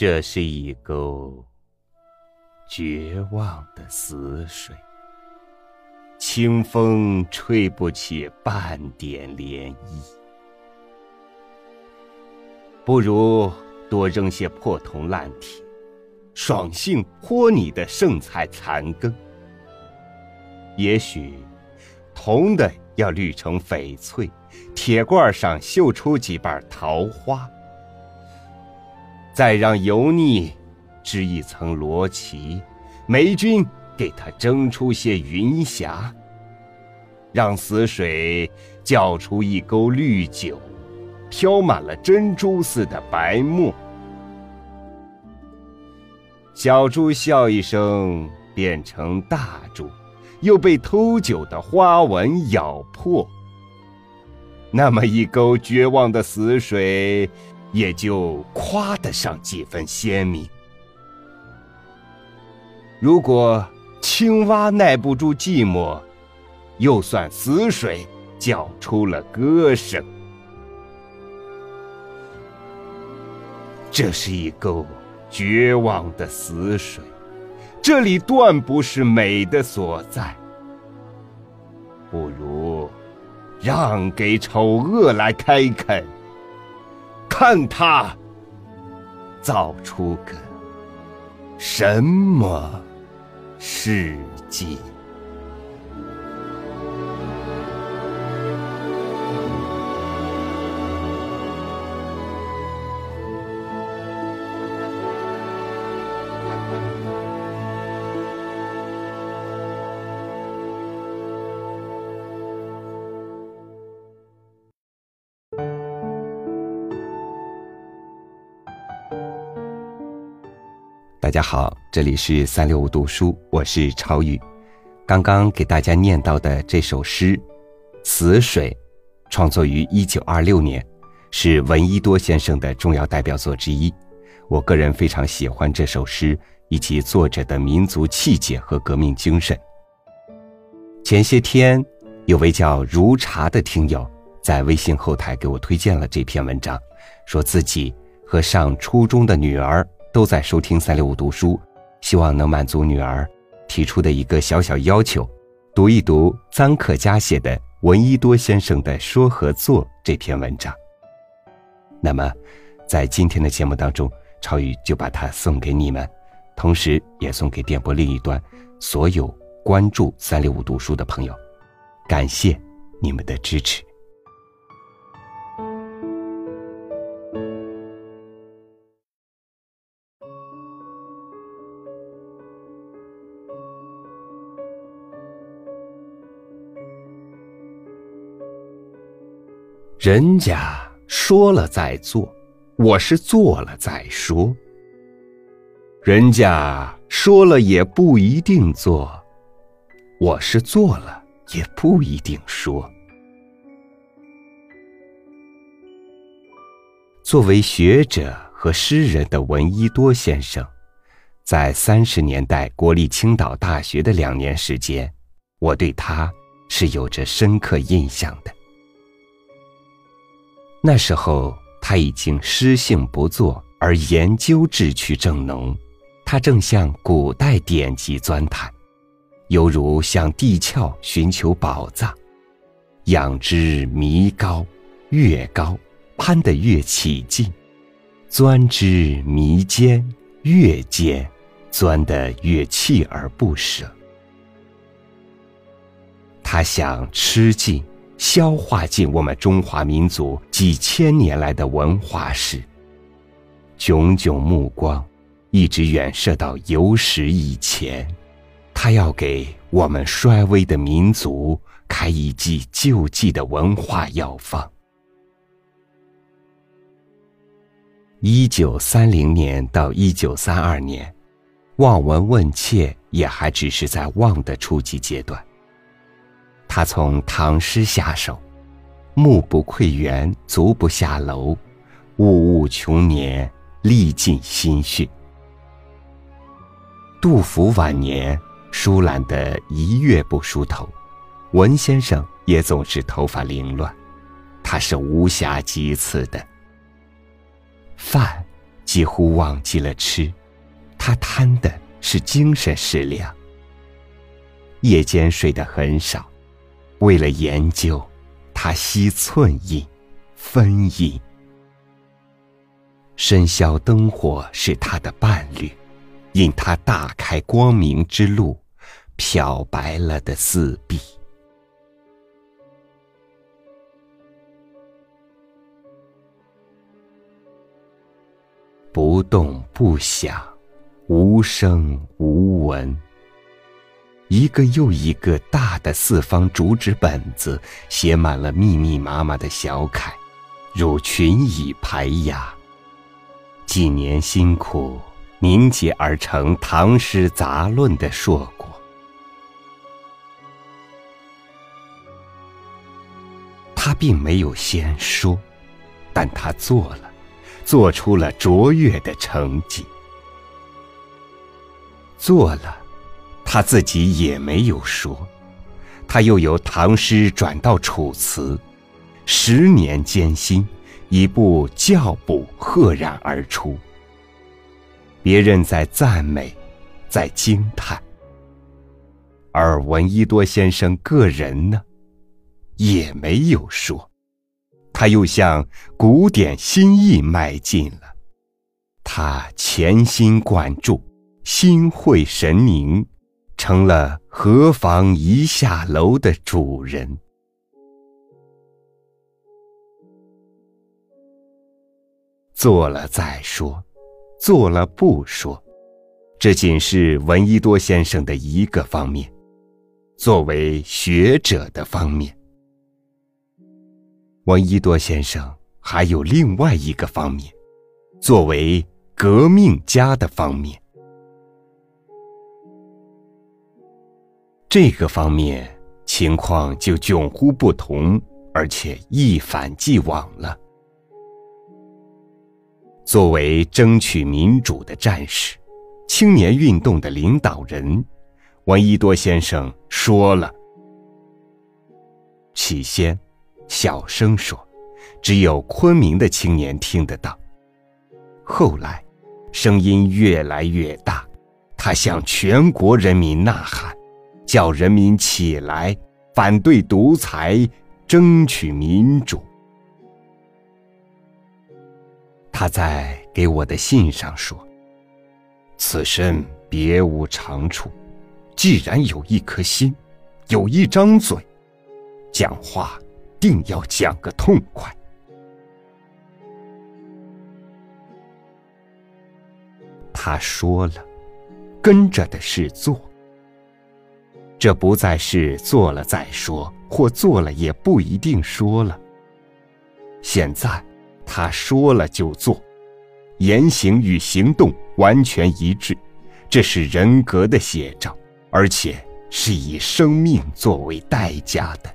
这是一沟绝望的死水，清风吹不起半点涟漪。不如多扔些破铜烂铁，爽性泼你的剩菜残羹。也许铜的要绿成翡翠，铁罐上绣出几瓣桃花。再让油腻织一层罗绮，霉菌给它蒸出些云霞，让死水搅出一沟绿酒，飘满了珍珠似的白沫。小猪笑一声，变成大猪，又被偷酒的花纹咬破。那么一沟绝望的死水。也就夸得上几分鲜明。如果青蛙耐不住寂寞，又算死水叫出了歌声。这是一沟绝望的死水，这里断不是美的所在。不如让给丑恶来开垦。看他造出个什么世界。大家好，这里是三六五读书，我是超宇。刚刚给大家念到的这首诗《死水》，创作于一九二六年，是闻一多先生的重要代表作之一。我个人非常喜欢这首诗以及作者的民族气节和革命精神。前些天，有位叫如茶的听友在微信后台给我推荐了这篇文章，说自己和上初中的女儿。都在收听三六五读书，希望能满足女儿提出的一个小小要求，读一读臧克家写的闻一多先生的《说和做》这篇文章。那么，在今天的节目当中，超宇就把它送给你们，同时也送给电波另一端所有关注三六五读书的朋友，感谢你们的支持。人家说了再做，我是做了再说。人家说了也不一定做，我是做了也不一定说。作为学者和诗人的闻一多先生，在三十年代国立青岛大学的两年时间，我对他是有着深刻印象的。那时候他已经诗性不作，而研究志趣正浓。他正向古代典籍钻探，犹如向地壳寻求宝藏。仰之弥高，越高攀得越起劲；钻之弥坚，越坚钻得越锲而不舍。他想吃尽。消化进我们中华民族几千年来的文化史，炯炯目光一直远射到有史以前，他要给我们衰微的民族开一剂救济的文化药方。一九三零年到一九三二年，望闻问切也还只是在望的初级阶段。他从唐诗下手，目不窥园，足不下楼，物物穷年，历尽心血。杜甫晚年疏懒得一月不梳头，文先生也总是头发凌乱，他是无暇及此的。饭几乎忘记了吃，他贪的是精神食粮。夜间睡得很少，为了研究，他惜寸印、分印。深宵灯火是他的伴侣，引他大开光明之路，漂白了的四壁。不动不响，无声无闻。一个又一个大的四方竹纸本子，写满了密密麻麻的小楷，如群蚁排压。几年辛苦凝结而成《唐诗杂论》的硕果，他并没有先说，但他做了，做出了卓越的成绩。做了，他自己也没有说，他又由唐诗转到楚辞，十年艰辛。一部教补赫然而出，别人在赞美，在惊叹，而闻一多先生个人呢，也没有说，他又向古典新意迈进了，他潜心贯注，心会神凝，成了何妨一下楼的主人。做了再说，做了不说，这仅是闻一多先生的一个方面。作为学者的方面，闻一多先生还有另外一个方面，作为革命家的方面。这个方面情况就迥乎不同，而且一反既往了。作为争取民主的战士，青年运动的领导人，闻一多先生说了。起先，小声说，只有昆明的青年听得到。后来，声音越来越大，他向全国人民呐喊，叫人民起来，反对独裁，争取民主。他在给我的信上说：“此身别无长处，既然有一颗心，有一张嘴，讲话定要讲个痛快。”他说了，跟着的是做。这不再是做了再说，或做了也不一定说了。现在。他说了就做，言行与行动完全一致，这是人格的写照，而且是以生命作为代价的。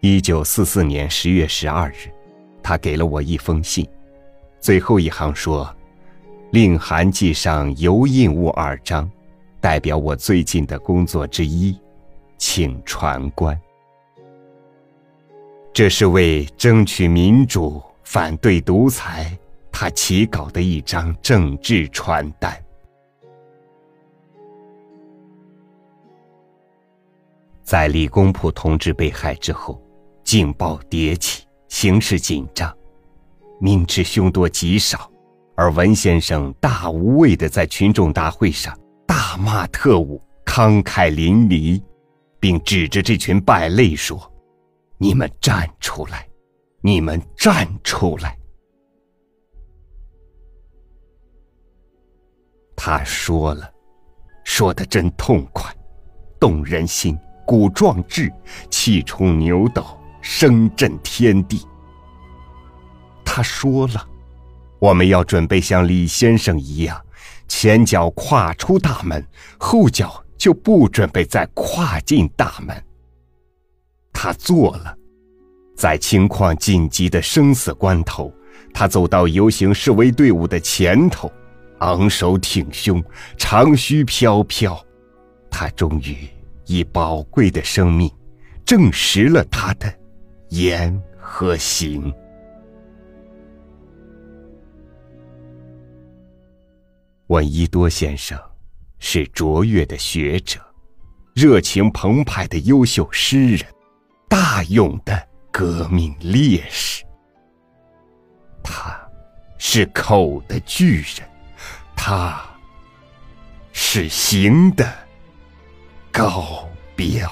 一九四四年十月十二日，他给了我一封信，最后一行说：“令函记上油印物二张，代表我最近的工作之一，请传观。”这是为争取民主、反对独裁，他起稿的一张政治传单。在李公朴同志被害之后，警报迭起，形势紧张，明知凶多吉少，而文先生大无畏的在群众大会上大骂特务，慷慨淋漓，并指着这群败类说。你们站出来！你们站出来！他说了，说的真痛快，动人心，鼓壮志，气冲牛斗，声震天地。他说了，我们要准备像李先生一样，前脚跨出大门，后脚就不准备再跨进大门。他做了，在情况紧急的生死关头，他走到游行示威队伍的前头，昂首挺胸，长须飘飘。他终于以宝贵的生命，证实了他的言和行。闻一多先生是卓越的学者，热情澎湃的优秀诗人，大勇的革命烈士。他是口的巨人，他是行的高标。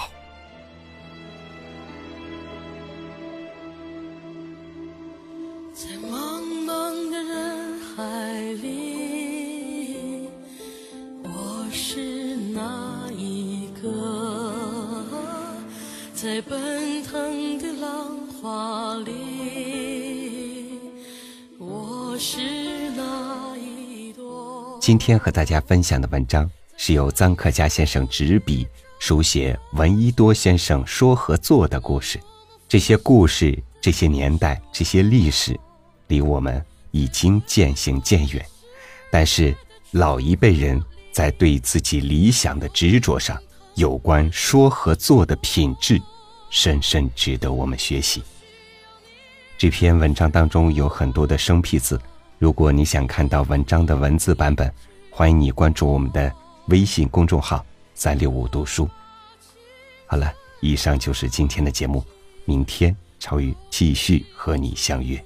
今天和大家分享的文章是由臧克家先生执笔书写闻一多先生说和做的故事。这些故事、这些年代、这些历史，离我们已经渐行渐远。但是老一辈人在对自己理想的执着上，有关说和做的品质。深深值得我们学习。这篇文章当中有很多的生僻字，如果你想看到文章的文字版本，欢迎你关注我们的微信公众号“三六五读书”。好了，以上就是今天的节目，明天超宇继续和你相约。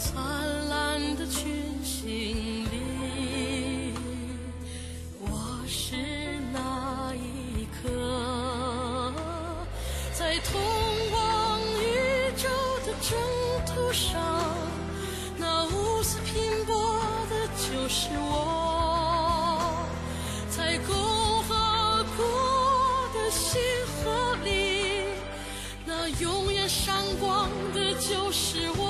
灿烂的群星里我是哪一颗在通往宇宙的征途上那无私拼搏的就是我在共和国的星河里那永远闪光的就是我。